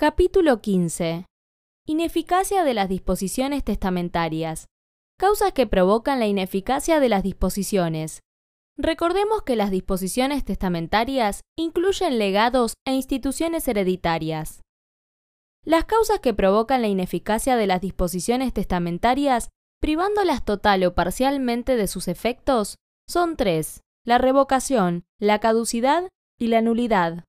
Capítulo 15. Ineficacia de las disposiciones testamentarias. Causas que provocan la ineficacia de las disposiciones. Recordemos que las disposiciones testamentarias incluyen legados e instituciones hereditarias. Las causas que provocan la ineficacia de las disposiciones testamentarias, privándolas total o parcialmente de sus efectos, son tres, la revocación, la caducidad y la nulidad.